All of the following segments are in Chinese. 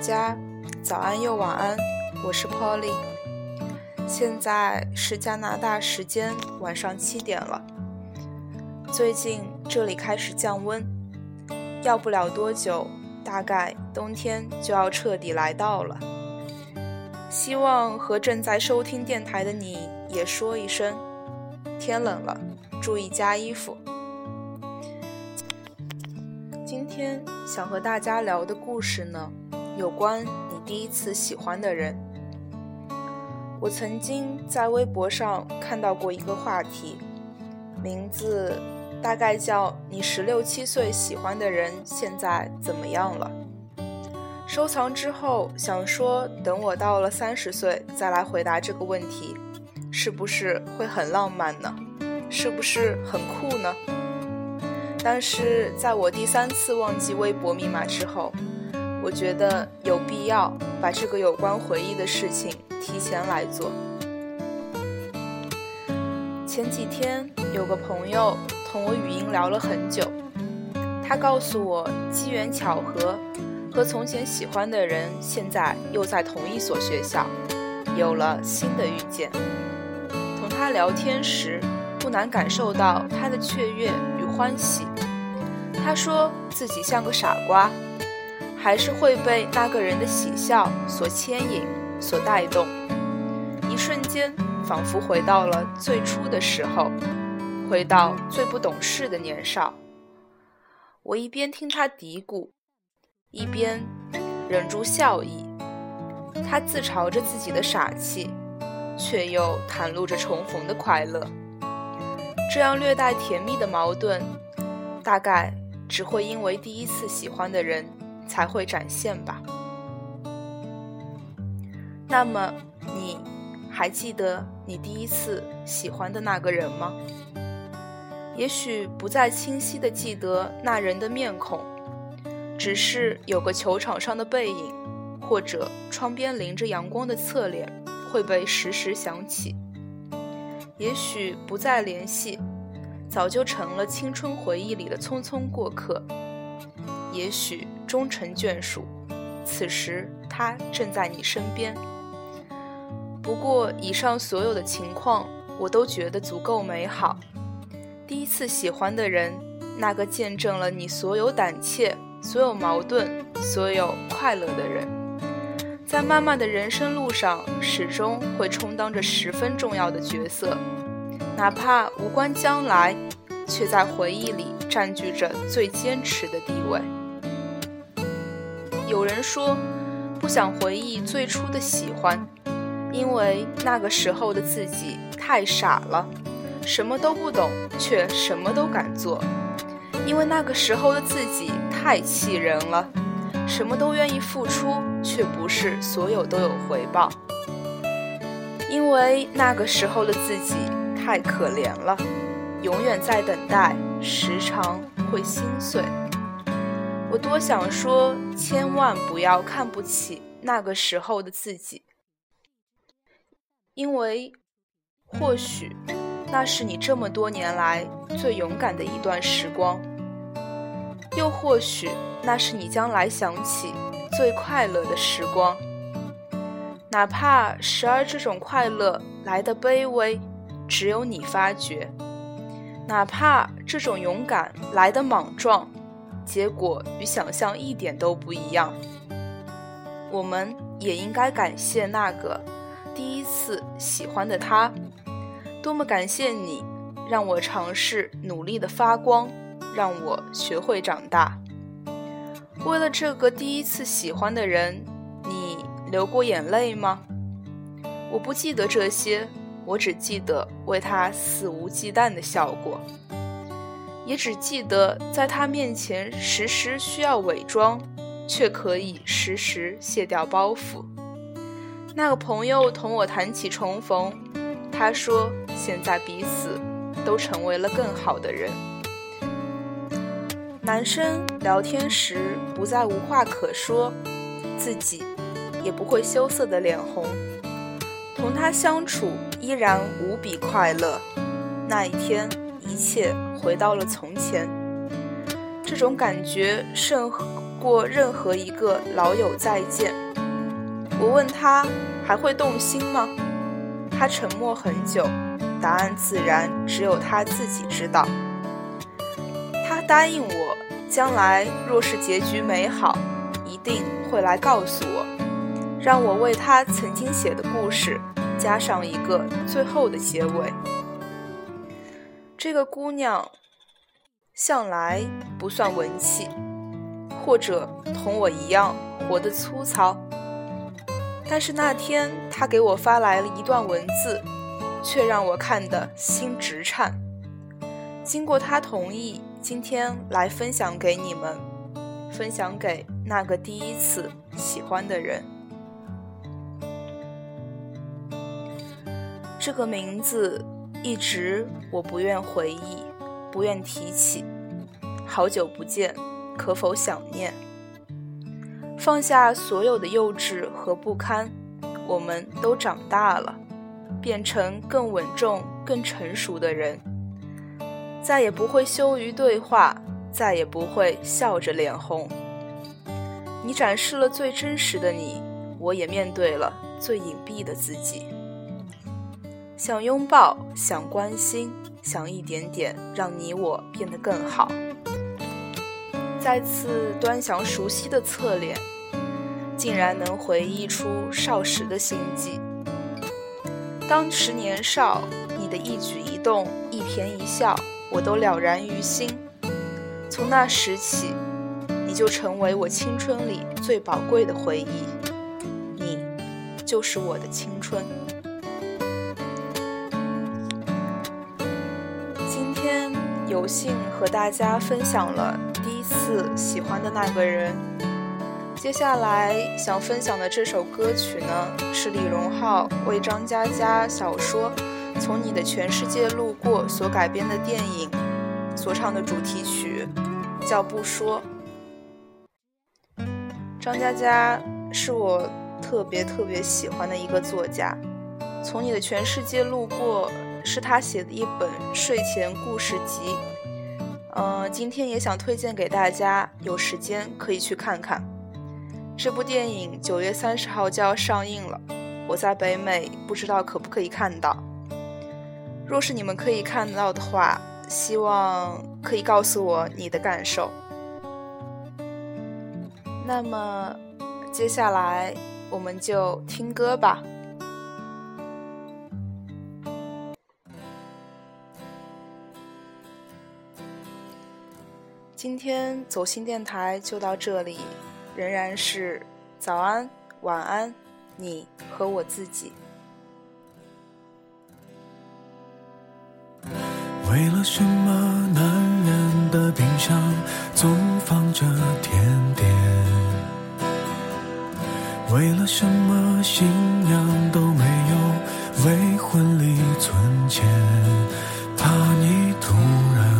家早安又晚安，我是 Polly。现在是加拿大时间晚上七点了。最近这里开始降温，要不了多久，大概冬天就要彻底来到了。希望和正在收听电台的你也说一声：天冷了，注意加衣服。今天想和大家聊的故事呢，有关你第一次喜欢的人。我曾经在微博上看到过一个话题，名字大概叫“你十六七岁喜欢的人现在怎么样了”。收藏之后，想说等我到了三十岁再来回答这个问题，是不是会很浪漫呢？是不是很酷呢？但是在我第三次忘记微博密码之后，我觉得有必要把这个有关回忆的事情提前来做。前几天有个朋友同我语音聊了很久，他告诉我机缘巧合。和从前喜欢的人，现在又在同一所学校，有了新的遇见。同他聊天时，不难感受到他的雀跃与欢喜。他说自己像个傻瓜，还是会被那个人的喜笑所牵引、所带动。一瞬间，仿佛回到了最初的时候，回到最不懂事的年少。我一边听他嘀咕。一边忍住笑意，他自嘲着自己的傻气，却又袒露着重逢的快乐。这样略带甜蜜的矛盾，大概只会因为第一次喜欢的人才会展现吧。那么，你还记得你第一次喜欢的那个人吗？也许不再清晰地记得那人的面孔。只是有个球场上的背影，或者窗边淋着阳光的侧脸，会被时时想起。也许不再联系，早就成了青春回忆里的匆匆过客。也许终成眷属，此时他正在你身边。不过，以上所有的情况，我都觉得足够美好。第一次喜欢的人，那个见证了你所有胆怯。所有矛盾，所有快乐的人，在漫漫的人生路上，始终会充当着十分重要的角色，哪怕无关将来，却在回忆里占据着最坚持的地位。有人说，不想回忆最初的喜欢，因为那个时候的自己太傻了，什么都不懂，却什么都敢做。因为那个时候的自己太气人了，什么都愿意付出，却不是所有都有回报。因为那个时候的自己太可怜了，永远在等待，时常会心碎。我多想说，千万不要看不起那个时候的自己，因为或许那是你这么多年来最勇敢的一段时光。又或许，那是你将来想起最快乐的时光。哪怕时而这种快乐来的卑微，只有你发觉；哪怕这种勇敢来的莽撞，结果与想象一点都不一样。我们也应该感谢那个第一次喜欢的他，多么感谢你，让我尝试努力的发光。让我学会长大。为了这个第一次喜欢的人，你流过眼泪吗？我不记得这些，我只记得为他肆无忌惮的笑过，也只记得在他面前时时需要伪装，却可以时时卸掉包袱。那个朋友同我谈起重逢，他说现在彼此都成为了更好的人。男生聊天时不再无话可说，自己也不会羞涩的脸红，同他相处依然无比快乐。那一天，一切回到了从前，这种感觉胜过任何一个老友再见。我问他还会动心吗？他沉默很久，答案自然只有他自己知道。他答应我，将来若是结局美好，一定会来告诉我，让我为他曾经写的故事加上一个最后的结尾。这个姑娘向来不算文气，或者同我一样活得粗糙。但是那天，她给我发来了一段文字，却让我看得心直颤。经过她同意，今天来分享给你们，分享给那个第一次喜欢的人。这个名字一直我不愿回忆，不愿提起。好久不见，可否想念？放下所有的幼稚和不堪，我们都长大了，变成更稳重、更成熟的人，再也不会羞于对话，再也不会笑着脸红。你展示了最真实的你，我也面对了最隐蔽的自己。想拥抱，想关心，想一点点让你我变得更好。再次端详熟悉的侧脸，竟然能回忆出少时的心悸。当时年少，你的一举一动、一颦一笑，我都了然于心。从那时起，你就成为我青春里最宝贵的回忆。你，就是我的青春。有幸和大家分享了。第一次喜欢的那个人。接下来想分享的这首歌曲呢，是李荣浩为张嘉佳小说《从你的全世界路过》所改编的电影所唱的主题曲，叫《不说》。张嘉佳是我特别特别喜欢的一个作家，《从你的全世界路过》是他写的一本睡前故事集。嗯，今天也想推荐给大家，有时间可以去看看。这部电影九月三十号就要上映了，我在北美不知道可不可以看到。若是你们可以看到的话，希望可以告诉我你的感受。那么，接下来我们就听歌吧。今天走心电台就到这里，仍然是早安、晚安，你和我自己。为了什么男人的冰箱总放着甜点？为了什么新娘都没有为婚礼存钱？怕你突然。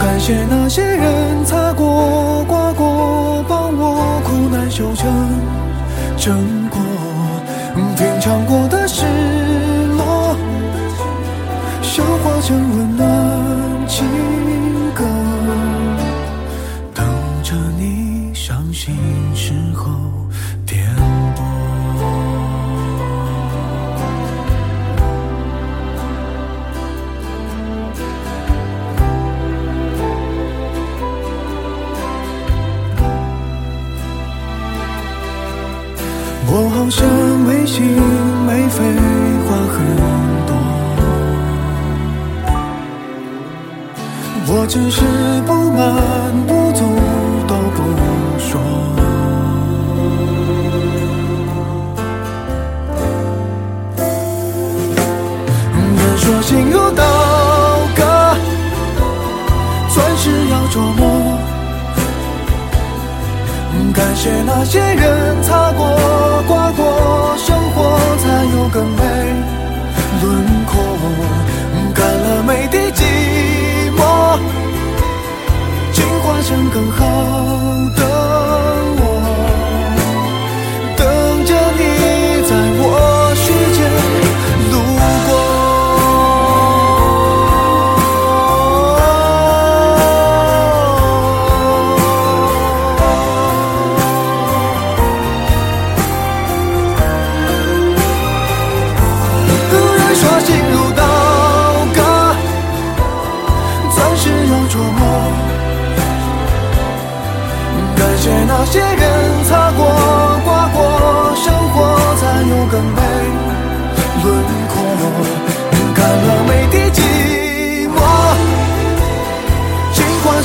感谢那些人擦过、刮过，帮我苦难修成正果。品尝过的失落，消化成温暖情歌，等着你伤心时候。我只是不满不足都不说。人说心如刀割，钻石要琢磨。感谢那些人擦过、刮过。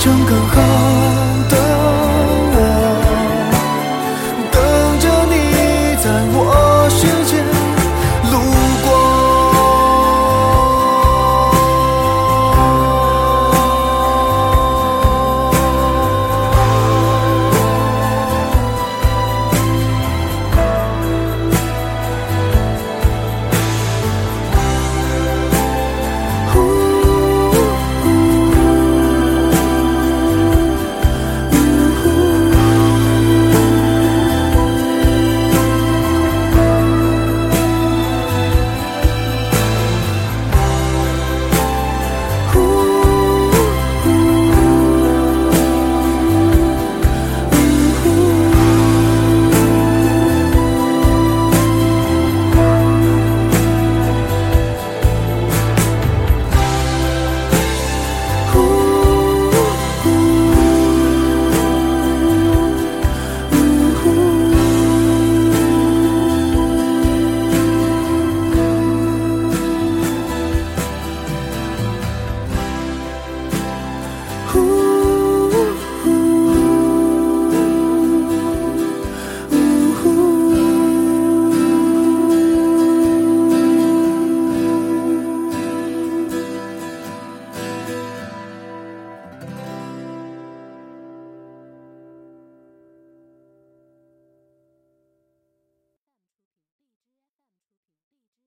正刚好。